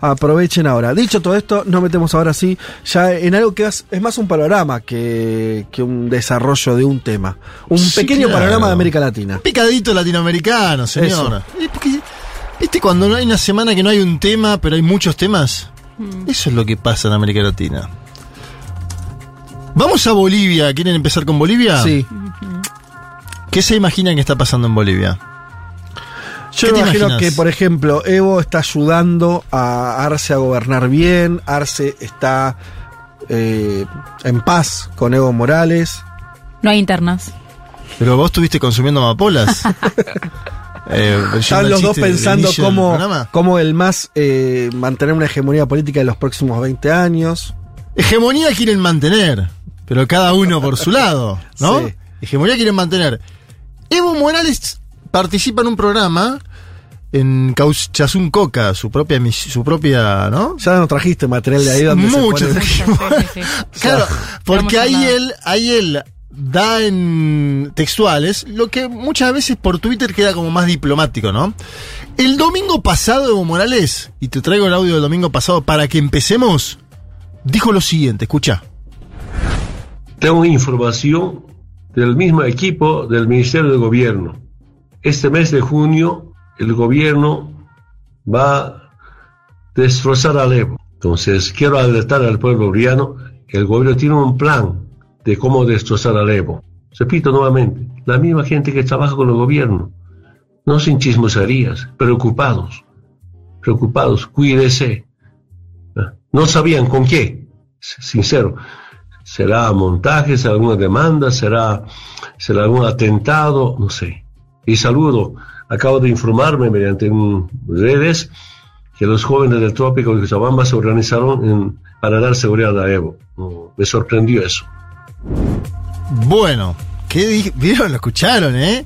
aprovechen ahora. Dicho todo esto, nos metemos ahora sí ya en algo que es, es más un panorama que, que un desarrollo de un tema. Un Sí, pequeño claro. panorama de América Latina. Picadito latinoamericano, señor. Porque, ¿Viste cuando no hay una semana que no hay un tema, pero hay muchos temas? Eso es lo que pasa en América Latina. Vamos a Bolivia. ¿Quieren empezar con Bolivia? Sí. ¿Qué se imaginan que está pasando en Bolivia? Yo ¿Qué me imagino imaginas? que, por ejemplo, Evo está ayudando a Arce a gobernar bien, Arce está eh, en paz con Evo Morales. No hay internas. Pero vos estuviste consumiendo amapolas. Eh, Están los dos pensando cómo, cómo el MAS eh, mantener una hegemonía política en los próximos 20 años. Hegemonía quieren mantener, pero cada uno por su lado, ¿no? Sí. Hegemonía quieren mantener. Evo Morales participa en un programa en Cauchazún Coca, su propia, su propia, ¿no? Ya nos trajiste material de ahí donde Mucho se pone- trajimos. Sí, sí, sí. Claro, porque ahí él, ahí él da en textuales lo que muchas veces por Twitter queda como más diplomático, ¿no? El domingo pasado, Evo Morales, y te traigo el audio del domingo pasado para que empecemos, dijo lo siguiente, escucha. Tengo información del mismo equipo del Ministerio de Gobierno. Este mes de junio el gobierno va a destrozar al Evo. Entonces quiero alertar al pueblo boliviano que el gobierno tiene un plan de cómo destrozar al Evo. Repito nuevamente, la misma gente que trabaja con el gobierno, no sin chismoserías, preocupados, preocupados, cuídese. Ah, No sabían con qué, sincero. ¿Será montaje? ¿Será alguna demanda? ¿Será, será algún atentado? No sé. Y saludo, acabo de informarme mediante un- redes que los jóvenes del trópico de Cochabamba se organizaron en- para dar seguridad a Evo. Me sorprendió eso. Bueno, ¿qué vieron? Lo escucharon, ¿eh?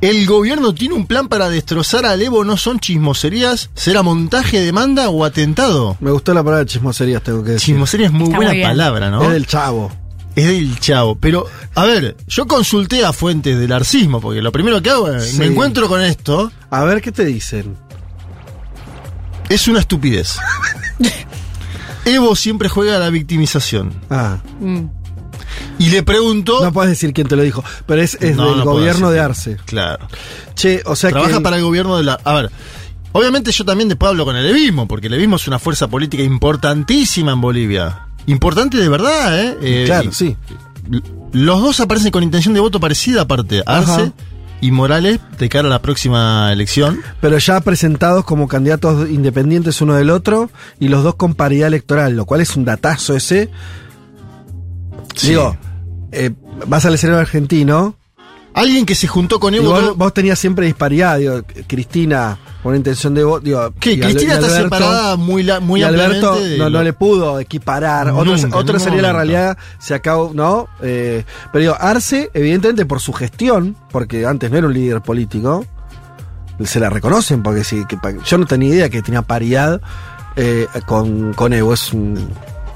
El gobierno tiene un plan para destrozar al Evo, no son chismoserías, será montaje, demanda o atentado. Me gustó la palabra chismoserías, tengo que decir. Chismosería es muy Está buena muy palabra, ¿no? Es del chavo. Es del chavo. Pero, a ver, yo consulté a fuentes del arcismo, porque lo primero que hago es, Sí. me encuentro con esto, A ver qué te dicen. es una estupidez. Evo siempre juega a la victimización. Ah, Mm. Y le pregunto... no puedes decir quién te lo dijo, pero es, es No, del no gobierno de. Arce. Claro. Che, o sea Trabaja que. para el gobierno de la... A ver, obviamente yo también después hablo con el Evismo, porque el Evismo es una fuerza política importantísima en Bolivia. Importante de verdad, ¿eh? Eh, claro, y- sí. Los dos aparecen con intención de voto parecida aparte, Arce Ajá. y Morales, de cara a la próxima elección. Pero ya presentados como candidatos independientes uno del otro y los dos con paridad electoral, lo cual es un datazo ese. Sí. Digo, eh, vas al escenario argentino. Alguien que se juntó con Evo... vos, tenías siempre disparidad, digo, Cristina con una intención de voto. Al- Cristina está separada muy, la- muy y Alberto de no, le pudo equiparar. Otro, Nunca, otro ningún sería la realidad, se acabó, ¿no? Eh, pero digo, Arce, evidentemente por su gestión, porque antes no era un líder político, se la reconocen, porque sí, que yo no tenía idea que tenía paridad eh, con, con Evo. Es un-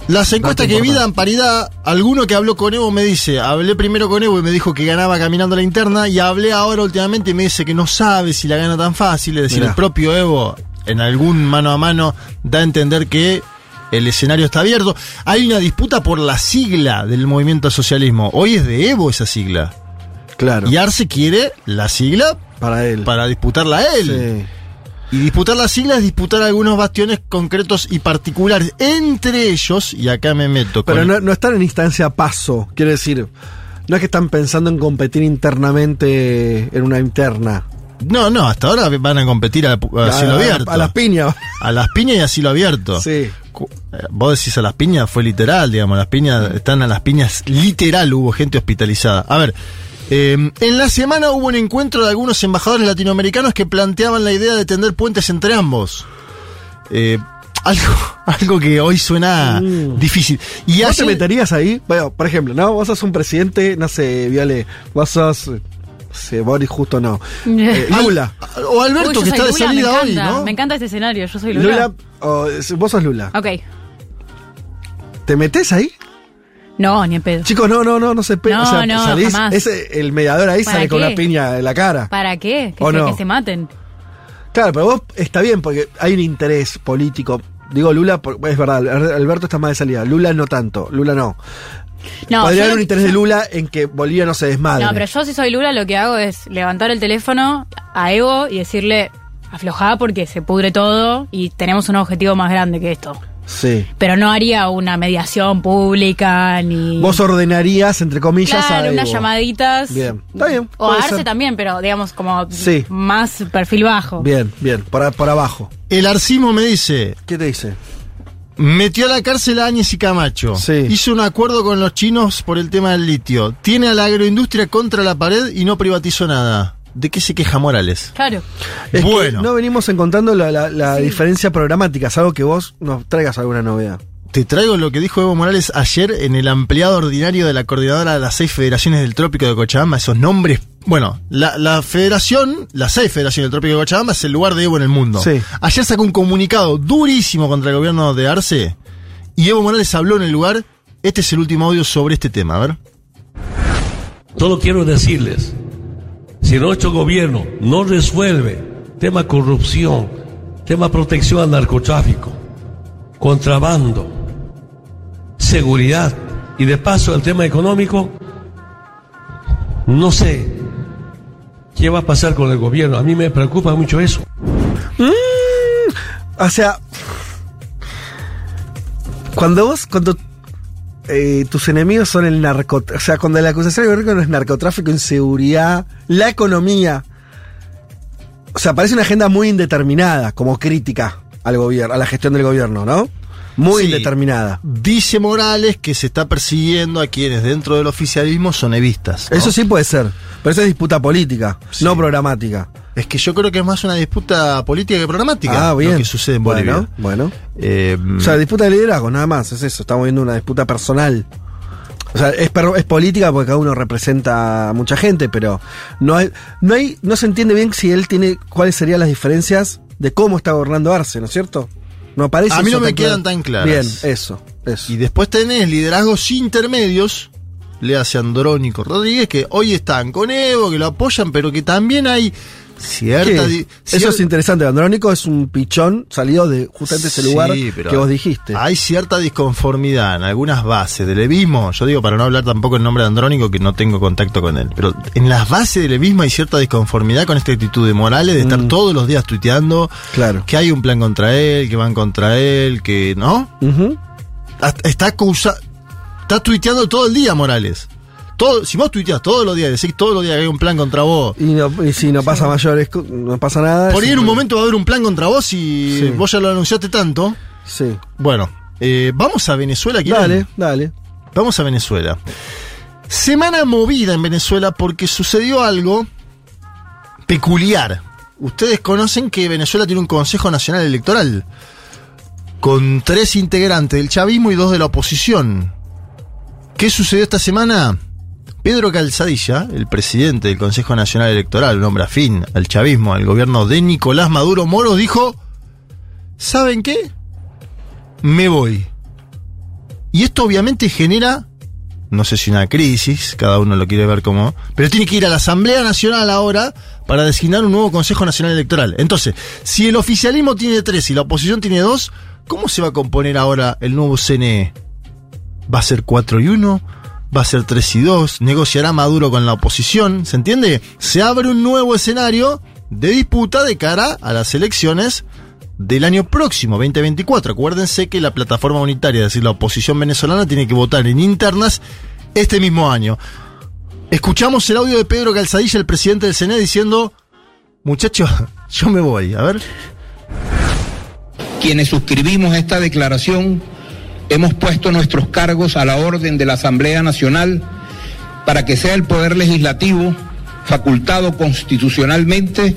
Las encuestas que vi dan paridad. Alguno que habló con Evo me dice, hablé primero con Evo y me dijo que ganaba caminando la interna y hablé ahora últimamente y me dice que no sabe si la gana tan fácil. Es decir, Mirá. el propio Evo en algún mano a mano da a entender que el escenario está abierto. Hay una disputa por la sigla del movimiento al socialismo. Hoy es de Evo esa sigla. claro, Y Arce quiere la sigla para él. para disputarla a él. Sí. Y disputar la sigla es disputar algunos bastiones concretos y particulares. Entre ellos, y acá me meto con Pero no, no están en instancia paso, quiere decir, no es que están pensando en competir internamente en una interna. No, no, hasta ahora van a competir a, a cielo A- abierto. A las piñas. A las piñas y a cielo abierto. Sí. Eh, Vos decís a las piñas, fue literal, digamos, las piñas están a las piñas literal, hubo gente hospitalizada. A ver, eh, en la semana hubo un encuentro de algunos embajadores latinoamericanos que planteaban la idea de tender puentes entre ambos. Eh, algo, algo que hoy suena Mm. difícil. Y ¿Vos te meterías ahí? Bueno, por ejemplo, ¿no? Vos sos un presidente, no sé, Viale, vos sos... eh, sé, Boris justo no. Eh, Lula. O Alberto, Uy, que está de Lula, salida me hoy, ¿no? Me encanta este escenario, yo soy Lula. Lula, o, vos sos Lula. Ok. ¿Te metés ahí? No, ni en pedo. Chicos, no, no, no, no se pe- No, o sea, no, salís, jamás. ese- el mediador ahí ¿Para sale con una piña en la cara. ¿Para qué? Que, ¿O se, no? que se maten. Claro, pero vos está bien porque hay un interés político. Digo Lula, es verdad, Al- Alberto está más de salida. Lula no tanto. Lula no. No, Podría haber un interés de Lula en que Bolivia no se desmadre. No, pero yo si soy Lula lo que hago es levantar el teléfono a Evo y decirle aflojá porque se pudre todo y tenemos un objetivo más grande que esto. Sí. Pero no haría una mediación pública ni... Vos ordenarías, entre comillas, a Claro, unas Evo. llamaditas. Bien, está bien. O a Arce ser. también, pero digamos como Sí. más perfil bajo. Bien, bien, por, a- por abajo. El Arcismo me dice, ¿Qué te dice? metió a la cárcel a Áñez y Camacho. Sí. Hizo un acuerdo con los chinos por el tema del litio. Tiene a la agroindustria contra la pared y no privatizó nada. ¿De qué se queja Morales? Claro. Es que Bueno. no venimos encontrando la, la- la diferencia programática, salvo que vos nos traigas alguna novedad. Te traigo lo que dijo Evo Morales ayer en el ampliado ordinario de la coordinadora de las seis federaciones del Trópico de Cochabamba. Esos nombres. Bueno, la, la federación, las seis federaciones del Trópico de Cochabamba es el lugar de Evo en el mundo. Sí. Ayer sacó un comunicado durísimo contra el gobierno de Arce y Evo Morales habló en el lugar. Este es el último audio sobre este tema. A ver. Solo quiero decirles, si nuestro gobierno no resuelve tema corrupción, tema protección al narcotráfico, contrabando, seguridad y de paso el tema económico, no sé qué va a pasar con el gobierno. A mí me preocupa mucho eso. O sea, cuando vos, cuando eh, tus enemigos son el narcotráfico, o sea, cuando la acusación del gobierno es narcotráfico, inseguridad, la economía, o sea, parece una agenda muy indeterminada como crítica al gobierno, a la gestión del gobierno, ¿no? Muy Sí. indeterminada. Dice Morales que se está persiguiendo a quienes dentro del oficialismo son evistas. ¿no? Eso sí puede ser, pero eso es disputa política, Sí. no programática. Es que yo creo que es más una disputa política que programática. Ah, bien. Lo que sucede en Bolivia. Bueno, bueno. Eh, O sea, disputa de liderazgo, nada más, es eso, estamos viendo una disputa personal. O sea, es, es política porque cada uno representa a mucha gente, pero no hay, no hay, no se entiende bien si él tiene cuáles serían las diferencias de cómo está gobernando Arce, ¿no es cierto? No aparece A mí no me claro. quedan tan claras. Bien, eso, eso. y después tenés liderazgos intermedios, le hace Andrónico Rodríguez, que hoy están con Evo, que lo apoyan, pero que también hay cierta... Eso es interesante, Andrónico es un pichón salido de justamente ese Sí, lugar que vos dijiste. Hay cierta disconformidad en algunas bases del levismo. Yo digo para no hablar tampoco en nombre de Andrónico, que no tengo contacto con él. Pero en las bases del levismo hay cierta disconformidad con esta actitud de Morales de estar Mm. todos los días tuiteando Claro. que hay un plan contra él, que van contra él, que no. Está acusa- está tuiteando todo el día Morales. Todo, si vos tuiteas todos los días, decís todos los días que hay un plan contra vos. Y, no- y si no pasa mayores, no pasa nada. Por ahí en un momento va a haber un plan contra vos y Sí. vos ya lo anunciaste tanto. Sí. Bueno, eh, vamos a Venezuela. ¿quieren? Dale, dale. Vamos a Venezuela. Semana movida en Venezuela porque sucedió algo peculiar. Ustedes conocen que Venezuela tiene un Consejo Nacional Electoral con tres integrantes del chavismo y dos de la oposición. ¿Qué sucedió esta semana? Pedro Calzadilla, el presidente del Consejo Nacional Electoral, un hombre afín al chavismo, al gobierno de Nicolás Maduro Moro, dijo, ¿saben qué? Me voy. Y esto obviamente genera, no sé si una crisis, cada uno lo quiere ver como, pero tiene que ir a la Asamblea Nacional ahora para designar un nuevo Consejo Nacional Electoral. Entonces, si el oficialismo tiene tres y la oposición tiene dos, ¿cómo se va a componer ahora el nuevo CNE? ¿Va a ser 4 y 1? ¿Va a ser 3 y 2? ¿Negociará Maduro con la oposición? ¿Se entiende? Se abre un nuevo escenario de disputa de cara a las elecciones del año próximo, 2024. Acuérdense que la plataforma unitaria, es decir, la oposición venezolana, tiene que votar en internas este mismo año. Escuchamos el audio de Pedro Calzadilla, el presidente del CNE, diciendo, muchachos, yo me voy. A ver. quienes suscribimos esta declaración hemos puesto nuestros cargos a la orden de la Asamblea Nacional para que sea el Poder Legislativo, facultado constitucionalmente,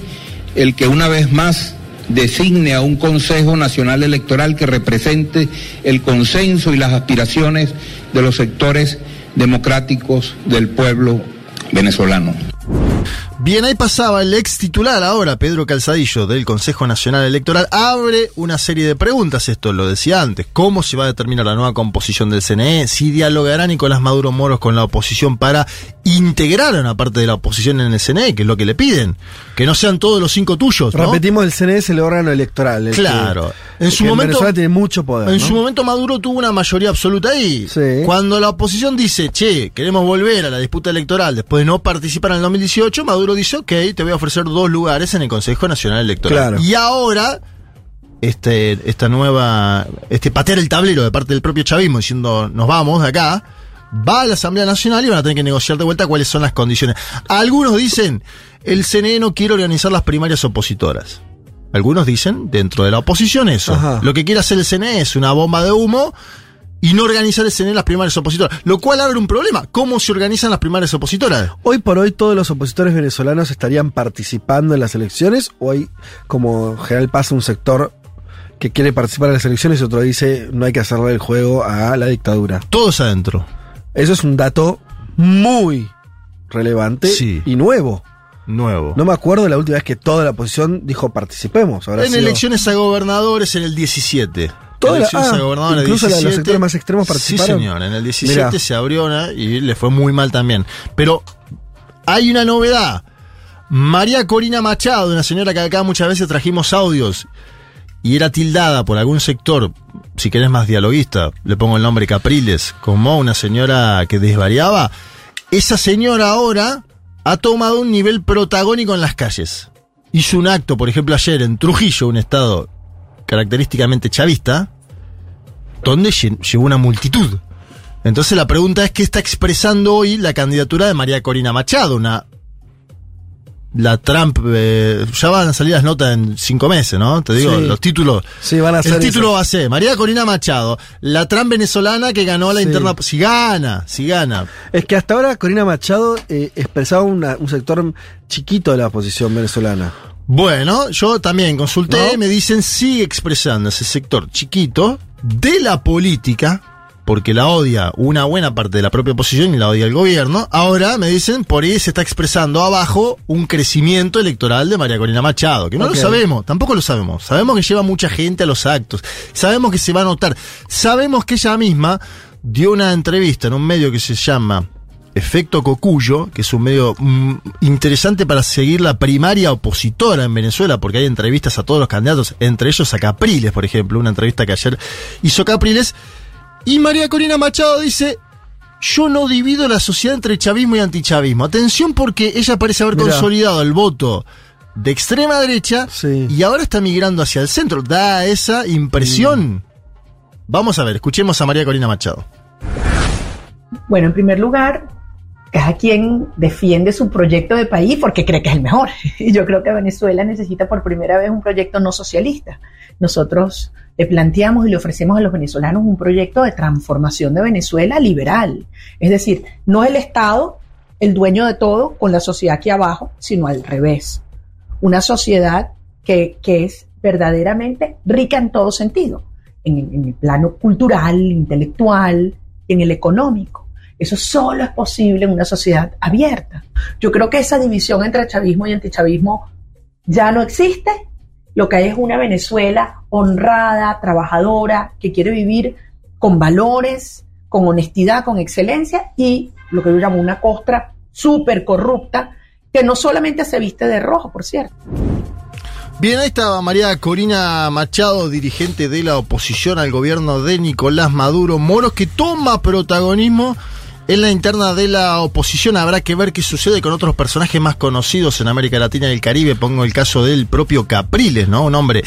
el que una vez más designe a un Consejo Nacional Electoral que represente el consenso y las aspiraciones de los sectores democráticos del pueblo venezolano. Bien, ahí pasaba el ex titular ahora, Pedro Calzadillo, del Consejo Nacional Electoral, abre una serie de preguntas, esto lo decía antes, ¿cómo se va a determinar la nueva composición del CNE? Si dialogará Nicolás Maduro Moros con la oposición para integrar a una parte de la oposición en el CNE, que es lo que le piden, que no sean todos los cinco tuyos. ¿no? Repetimos, el CNE es el órgano electoral. el Claro. que- En su que momento- Venezuela tiene mucho poder. En ¿no? su momento Maduro tuvo una mayoría absoluta ahí. Sí. Cuando la oposición dice, che, queremos volver a la disputa electoral después de no participar en el 2018, Maduro dice, ok, te voy a ofrecer dos lugares en el Consejo Nacional Electoral. Claro. Y ahora, este, esta nueva, este patear el tablero de parte del propio chavismo diciendo, nos vamos de acá, va a la Asamblea Nacional y van a tener que negociar de vuelta cuáles son las condiciones. Algunos dicen, el CNE no quiere organizar las primarias opositoras. Algunos dicen, dentro de la oposición, eso. Ajá. Lo que quiere hacer el CNE es una bomba de humo y no organizar el CNE las primarias opositoras. Lo cual abre un problema. ¿Cómo se organizan las primarias opositoras? Hoy por hoy todos los opositores venezolanos estarían participando en las elecciones o hay, como en general pasa, un sector que quiere participar en las elecciones y otro dice no hay que hacerle el juego a la dictadura. Todos adentro. Eso es un dato muy relevante Sí. y nuevo. Nuevo. No me acuerdo de la última vez que toda la oposición dijo participemos. Habrá en sido- elecciones a gobernadores en el 17. Toda la- ah, incluso la- los 17. sectores más extremos participaron. Sí, señor. En el 17 Mirá. se abrió una y le fue muy mal también. Pero hay una novedad. María Corina Machado, una señora que acá muchas veces trajimos audios y era tildada por algún sector, si querés más dialoguista, le pongo el nombre Capriles, como una señora que desvariaba. Esa señora ahora ha tomado un nivel protagónico en las calles. Hizo un acto, por ejemplo, ayer en Trujillo, un estado característicamente chavista, donde lle- llevó una multitud. Entonces la pregunta es qué está expresando hoy la candidatura de María Corina Machado, una la Trump eh, ya van a salir las notas en cinco meses, ¿no? Te digo, Sí. los títulos. Sí, van a ser El título eso. va a ser María Corina Machado, la Trump venezolana que ganó la Sí. interna. Si gana, si gana. Es que hasta ahora Corina Machado eh, expresaba una- un sector chiquito de la oposición venezolana. Bueno, yo también consulté, ¿No? me dicen sigue expresando ese sector chiquito de la política, porque la odia una buena parte de la propia oposición y la odia el gobierno. Ahora me dicen, por ahí se está expresando abajo un crecimiento electoral de María Corina Machado, que no lo sabemos, tampoco lo sabemos. Sabemos que lleva mucha gente a los actos, sabemos que se va a notar, sabemos que ella misma dio una entrevista en un medio que se llama Efecto Cocuyo, que es un medio mm, interesante para seguir la primaria opositora en Venezuela, porque hay entrevistas a todos los candidatos, entre ellos a Capriles, por ejemplo, una entrevista que ayer hizo Capriles. Y María Corina Machado dice, yo no divido la sociedad entre chavismo y antichavismo. Atención porque ella parece haber Mirá. consolidado el voto de extrema derecha Sí. y ahora está migrando hacia el centro. Da esa impresión. Vamos a ver, escuchemos a María Corina Machado. Bueno, en primer lugar, cada quien defiende su proyecto de país porque cree que es el mejor. Y yo creo que Venezuela necesita por primera vez un proyecto no socialista. Nosotros le planteamos y le ofrecemos a los venezolanos un proyecto de transformación de Venezuela liberal. Es decir, no el Estado el dueño de todo con la sociedad aquí abajo, sino al revés. Una sociedad que, es verdaderamente rica en todo sentido, en, en el plano cultural, intelectual, en el económico. Eso solo es posible en una sociedad abierta. Yo creo que esa división entre chavismo y antichavismo ya no existe. Lo que hay es una Venezuela honrada, trabajadora, que quiere vivir con valores, con honestidad, con excelencia y lo que yo llamo una costra súper corrupta, que no solamente se viste de rojo, por cierto. Bien, ahí estaba María Corina Machado, dirigente de la oposición al gobierno de Nicolás Maduro Moros, que toma protagonismo en la interna de la oposición. Habrá que ver qué sucede con otros personajes más conocidos en América Latina y el Caribe. Pongo el caso del propio Capriles, ¿no? Un hombre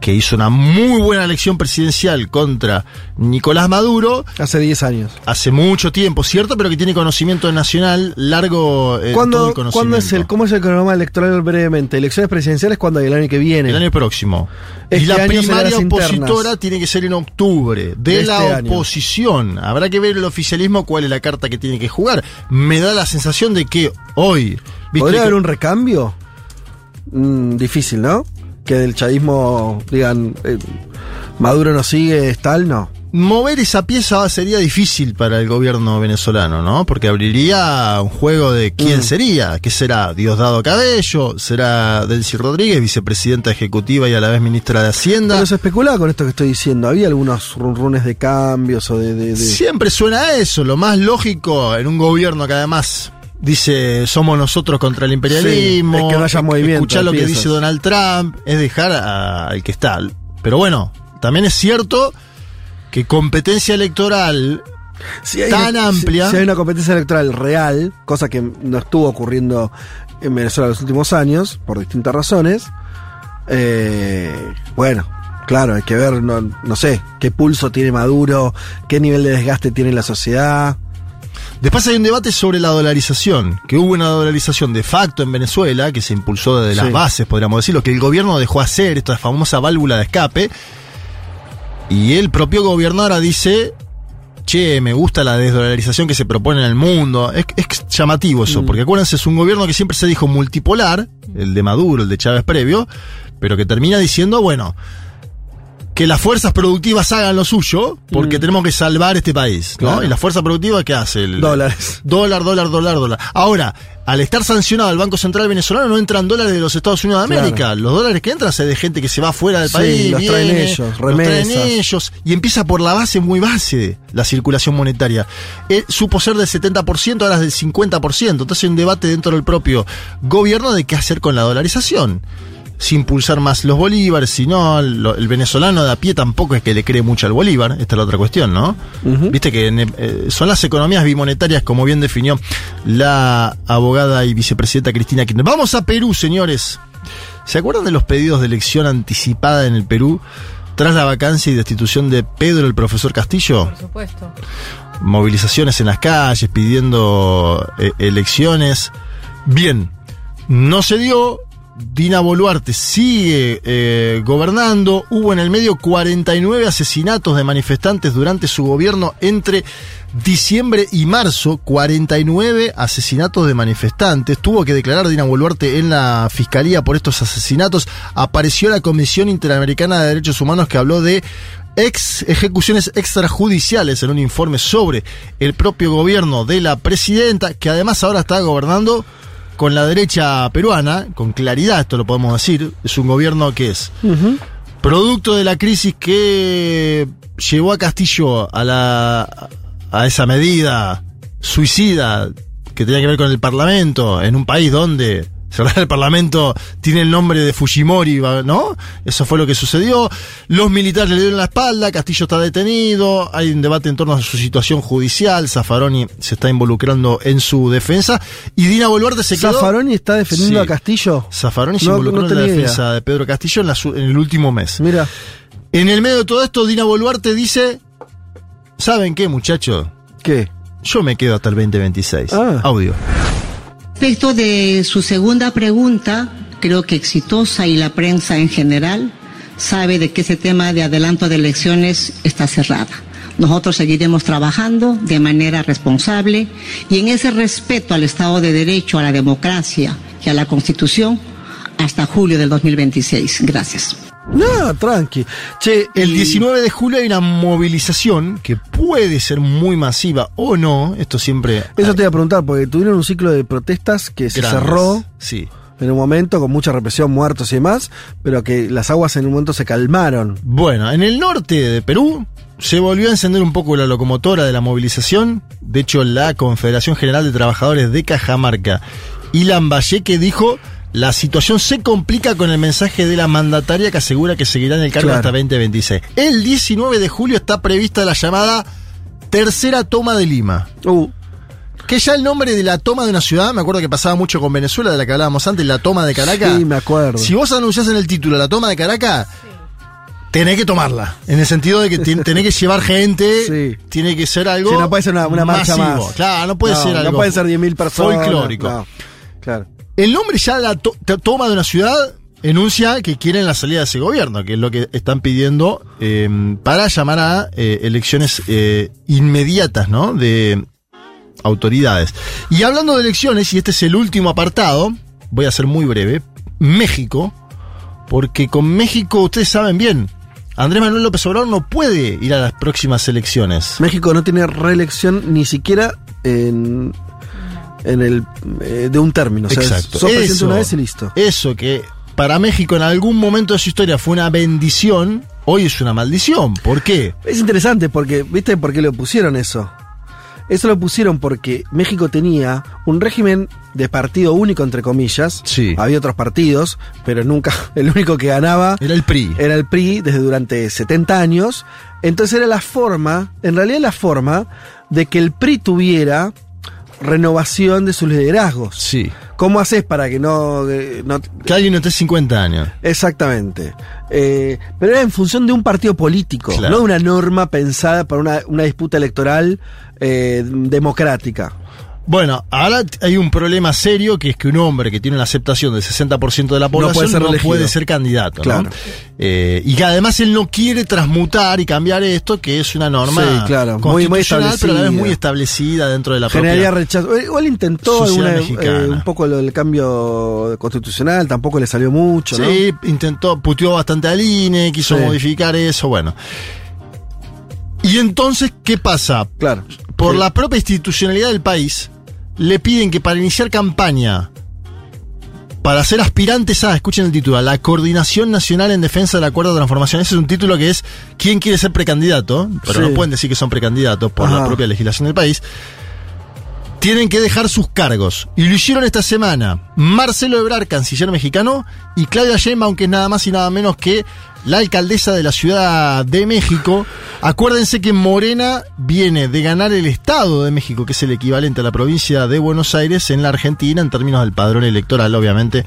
que hizo una muy buena elección presidencial contra Nicolás Maduro Hace 10 años. hace mucho tiempo, ¿cierto? Pero que tiene conocimiento nacional largo eh, todo ¿Cuándo, el conocimiento. ¿cuándo es el, ¿Cómo es el cronograma electoral brevemente? Elecciones presidenciales cuando hay el año que viene. El año próximo. Este y la primaria internas. opositora tiene que ser en octubre de, De la este año. oposición. Habrá que ver el oficialismo cuál es la carta que tiene que jugar. Me da la sensación de que hoy. ¿viste ¿Podría haber un recambio? Mm, difícil, ¿no? Que del chavismo digan, eh, Maduro no sigue, es tal, no. mover esa pieza sería difícil para el gobierno venezolano, ¿no? Porque abriría un juego de quién Mm. sería, qué será, Diosdado Cabello, será Delcy Rodríguez, vicepresidenta ejecutiva y a la vez ministra de Hacienda. Pero se especulaba con esto que estoy diciendo. Había algunos runrunes de cambios o de. de- de- Siempre suena a eso, lo más lógico en un gobierno que además dice somos nosotros contra el imperialismo, Sí, es que no haya movimiento escuchar lo que dice Donald Trump, es dejar a- al que está. Pero bueno, también es cierto que competencia electoral Si tan una- amplia. Si, si hay una competencia electoral real, cosa que no estuvo ocurriendo en Venezuela en los últimos años, por distintas razones, eh, bueno, claro, hay que ver, no, no sé, qué pulso tiene Maduro, qué nivel de desgaste tiene la sociedad. Después hay un debate sobre la dolarización, que hubo una dolarización de facto en Venezuela, que se impulsó desde las bases, podríamos decirlo, que el gobierno dejó hacer, esta famosa válvula de escape, y el propio gobierno ahora dice, che, me gusta la desdolarización que se propone en el mundo. Es, es llamativo eso, porque acuérdense, es un gobierno que siempre se dijo multipolar, el de Maduro, el de Chávez previo, pero que termina diciendo, bueno, que las fuerzas productivas hagan lo suyo, porque tenemos que salvar este país, ¿no? Claro. Y la fuerza productiva, ¿qué hace? El, Dólares. Dólar, dólar, dólar, dólar. Ahora, al estar sancionado el Banco Central venezolano, no entran dólares de los Estados Unidos de Claro. América. Los dólares que entran son de gente que se va fuera del Sí, país. los traen viene, ellos, los traen remesas. ellos. Y empieza por la base muy base, la circulación monetaria. Eh, supo ser del 70%, ahora es del 50%. Entonces hay un debate dentro del propio gobierno de qué hacer con la dolarización. Si impulsar más los bolívares, si no, el venezolano de a pie tampoco es que le cree mucho al bolívar. Esta es la otra cuestión, ¿no? Viste que en, eh, son las economías bimonetarias, como bien definió la abogada y vicepresidenta Cristina Kirchner. Vamos a Perú, señores. ¿Se acuerdan de los pedidos de elección anticipada en el Perú tras la vacancia y destitución de Pedro el profesor Castillo? Por supuesto. Movilizaciones en las calles pidiendo eh, elecciones. Bien, no se dio. Dina Boluarte sigue eh, gobernando. Hubo en el medio 49 asesinatos de manifestantes durante su gobierno entre diciembre y marzo. 49 asesinatos de manifestantes. Tuvo que declarar Dina Boluarte en la fiscalía por estos asesinatos. Apareció la Comisión Interamericana de Derechos Humanos que habló de ex ejecuciones extrajudiciales en un informe sobre el propio gobierno de la presidenta, que además ahora está gobernando con la derecha peruana, con claridad, esto lo podemos decir, es un gobierno que es producto de la crisis que llevó a Castillo a la a esa medida suicida que tenía que ver con el Parlamento en un país donde cerrar el Parlamento tiene el nombre de Fujimori, ¿no? Eso fue lo que sucedió. Los militares le dieron la espalda, Castillo está detenido, hay un debate en torno a su situación judicial, Zaffaroni se está involucrando en su defensa y Dina Boluarte se quedó... Zaffaroni está defendiendo Sí. a Castillo. Zaffaroni se No- involucró no en la idea. defensa de Pedro Castillo en, la su- en el último mes. Mira, En el medio de todo esto, Dina Boluarte dice, ¿saben qué, muchachos? ¿qué? Yo me quedo hasta el 2026. Ah. Audio. Respecto de su segunda pregunta, creo que exitosa y la prensa en general sabe de que ese tema de adelanto de elecciones está cerrada. Nosotros seguiremos trabajando de manera responsable y en ese respeto al Estado de Derecho, a la democracia y a la Constitución hasta julio del 2026. Gracias. No, tranqui. Che, El y- 19 de julio hay una movilización que puede ser muy masiva o no. Esto siempre. Eso te iba a preguntar, porque tuvieron un ciclo de protestas que se Grandes. cerró Sí. en un momento con mucha represión, muertos y demás, pero que las aguas en un momento se calmaron. Bueno, en el norte de Perú se volvió a encender un poco la locomotora de la movilización. De hecho, la Confederación General de Trabajadores de Cajamarca, Ilan Valleque, dijo. La situación se complica con el mensaje de la mandataria que asegura que seguirá en el cargo Claro. hasta 2026. El 19 de julio está prevista la llamada tercera toma de Lima. Uh, Que ya el nombre de la toma de una ciudad, me acuerdo que pasaba mucho con Venezuela, de la que hablábamos antes, la toma de Caracas. Sí, me acuerdo. Si vos anunciás en el título la toma de Caracas, tenés que tomarla. En el sentido de que tenés que llevar gente, Sí. tiene que ser algo. Sí, no puede ser una, una marcha masivo. más. Claro, no puede ser algo. No pueden ser 10.000 personas. Folclórico. no. Claro. El nombre ya la to- to- toma de una ciudad enuncia que quieren la salida de ese gobierno, que es lo que están pidiendo eh, para llamar a eh, elecciones eh, inmediatas, ¿no? De autoridades. Y hablando de elecciones, y este es el último apartado, voy a ser muy breve, México, porque con México ustedes saben bien, Andrés Manuel López Obrador no puede ir a las próximas elecciones. México no tiene reelección ni siquiera en, en el eh, de un término. O sea, Exacto. sos presidente Eso. una vez y listo. Eso que para México en algún momento de su historia fue una bendición, hoy es una maldición. ¿Por qué? Es interesante porque, ¿viste por qué le pusieron eso? Eso lo pusieron porque México tenía un régimen de partido único, entre comillas. Sí. Había otros partidos, pero nunca, el único que ganaba Era el PRI. era el PRI desde durante 70 años. Entonces era la forma, en realidad la forma de que el PRI tuviera renovación de sus liderazgos. Sí. ¿Cómo haces para que no, no- Que alguien no esté 50 años. Exactamente. Eh, pero era en función de un partido político, Claro. no de una norma pensada para una, una disputa electoral eh, democrática. Bueno, ahora hay un problema serio que es que un hombre que tiene una aceptación del 60% de la puede población ser no puede ser candidato. ¿no? Claro. Eh, y que además él no quiere transmutar y cambiar esto, que es una norma Sí, claro, muy- muy constitucional, pero a la vez establecida. muy establecida dentro de la Generaría rechazo. Eh, Igual intentó alguna, eh, un poco lo del cambio constitucional, tampoco le salió mucho, ¿no? Sí, intentó, puteó bastante al INE, quiso Sí. modificar eso, bueno. Y entonces, ¿qué pasa? Claro. Por la propia institucionalidad del país, le piden que para iniciar campaña, para ser aspirantes a, escuchen el título, a la Coordinación Nacional en Defensa del Acuerdo de Transformación. Ese es un título que es ¿Quién quiere ser precandidato? Pero Sí. no pueden decir que son precandidatos por la propia legislación del país. Tienen que dejar sus cargos. Y lo hicieron esta semana Marcelo Ebrard, canciller mexicano, y Claudia Sheinbaum, que es nada más y nada menos que la alcaldesa de la Ciudad de México. Acuérdense que Morena viene de ganar el Estado de México, que es el equivalente a la provincia de Buenos Aires en la Argentina, en términos del padrón electoral, obviamente.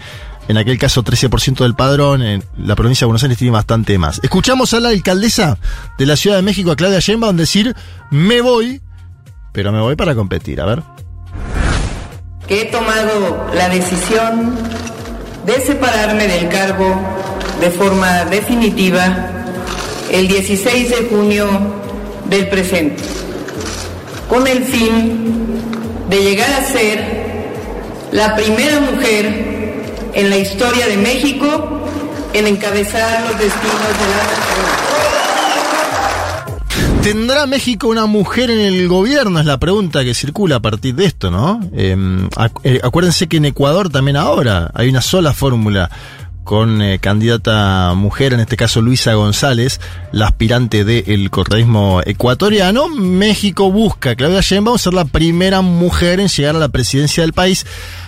En aquel caso, 13% del padrón. En la provincia de Buenos Aires tiene bastante más. Escuchamos a la alcaldesa de la Ciudad de México, a Claudia Sheinbaum, decir: Me voy, pero me voy para competir. A ver. he tomado la decisión de separarme del cargo de forma definitiva el 16 de junio del presente, con el fin de llegar a ser la primera mujer en la historia de México en encabezar los destinos de la. ¿Tendrá México una mujer en el gobierno? Es la pregunta que circula a partir de esto, ¿no? Acu- eh, acuérdense que en Ecuador también ahora hay una sola fórmula con eh, candidata mujer, en este caso Luisa González, la aspirante del correísmo ecuatoriano. México busca Claudia Sheinbaum ser la primera mujer en llegar a la presidencia del país.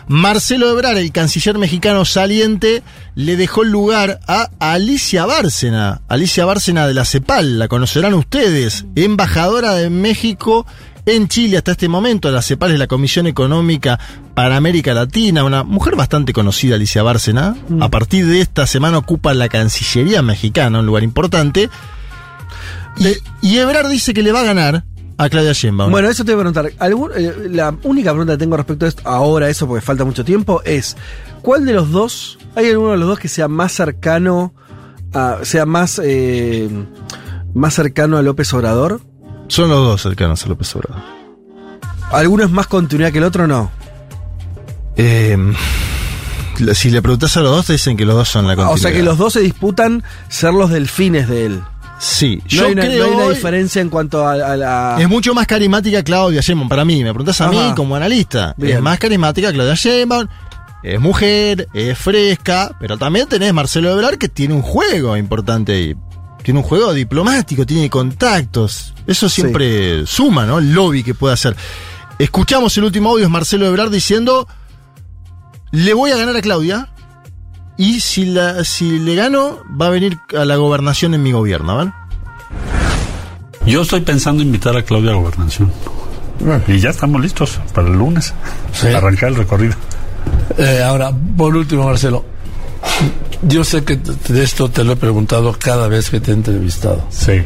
Marcelo Ebrard, el canciller mexicano saliente, le dejó el lugar a Alicia Bárcena. Alicia Bárcena de la CEPAL, la conocerán ustedes, embajadora de México en Chile hasta este momento. La CEPAL es la Comisión Económica para América Latina, una mujer bastante conocida, Alicia Bárcena. A partir de esta semana ocupa la Cancillería mexicana, un lugar importante. Y, y Ebrard dice que le va a ganar a Claudia Sheinbaum. Bueno, eso te voy a preguntar. Algún- eh, la única pregunta que tengo respecto a esto, ahora eso porque falta mucho tiempo, es ¿cuál de los dos, hay alguno de los dos que sea más cercano, a, sea más, eh, más cercano a López Obrador? Son los dos cercanos a López Obrador. ¿Alguno es más continuidad que el otro no? Eh, si le preguntas a los dos, te dicen que los dos son la continuidad. O sea que los dos se disputan ser los delfines de él. Sí, No yo hay una, no creo hay una diferencia en cuanto a, a la... Es mucho más carismática Claudia Sheinbaum para mí. Me preguntas a mí como analista. Bien. Es más carismática Claudia Sheinbaum. Es mujer, es fresca, pero también tenés Marcelo Ebrard que tiene un juego importante ahí. Tiene un juego diplomático, tiene contactos. Eso Sí. siempre suma, ¿no? El lobby que puede hacer. Escuchamos el último audio, es Marcelo Ebrard diciendo, le voy a ganar a Claudia y si, la, si le gano va a venir a la gobernación en mi gobierno, ¿vale? Yo estoy pensando invitar a Claudia a gobernación. Y ya estamos listos para el lunes. Sí. Arrancar el recorrido. Eh, ahora, por último, Marcelo, yo sé que de esto te lo he preguntado cada vez que te he entrevistado. Sí.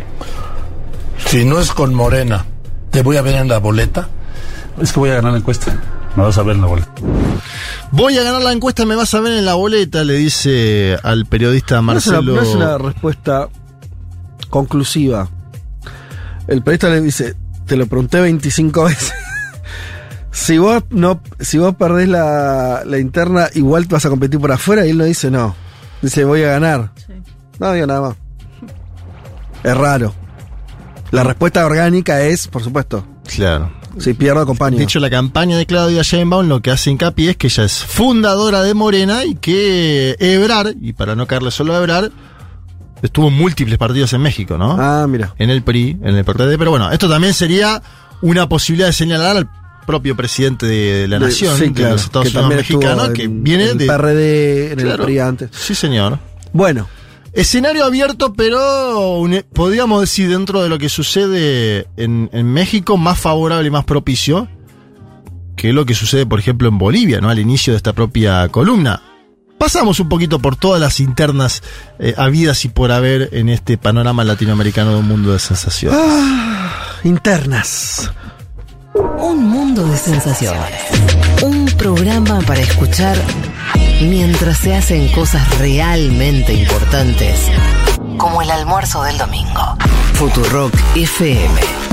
Si no es con Morena, ¿te voy a ver en la boleta? Es que voy a ganar la encuesta. Me vas a ver en la boleta. Voy a ganar la encuesta, me vas a ver en la boleta, le dice al periodista No es, una, Marcelo. no es una respuesta conclusiva. El periodista le dice, te lo pregunté 25 veces. Si vos no, si vos perdés la, la interna, igual te vas a competir por afuera, y él no dice no. Dice, voy a ganar. Sí. No digo nada más. Es raro. La respuesta orgánica es, por supuesto, Claro. si pierdo acompaño. De hecho, la campaña de Claudia Sheinbaum lo que hace hincapié es que ella es fundadora de Morena y que Ebrar, y para no caerle solo a Ebrar, estuvo en múltiples partidos en México, ¿no? ah, mira. En el PRI, en el PRD, pero bueno, esto también sería una posibilidad de señalar al propio presidente de la De- nación, sí, de claro, los Estados Unidos mexicanos, que viene en el de... PRD, en el Claro. PRI antes. Sí, señor. Bueno, Escenario abierto, pero un- podríamos decir dentro de lo que sucede en, en México, más favorable y más propicio que lo que sucede, por ejemplo, en Bolivia, ¿no? Al inicio de esta propia columna. Pasamos un poquito por todas las internas eh, habidas y por haber en este panorama latinoamericano de un mundo de sensaciones. internas. Un mundo de sensaciones. Un programa para escuchar mientras se hacen cosas realmente importantes, como el almuerzo del domingo. Futurock FM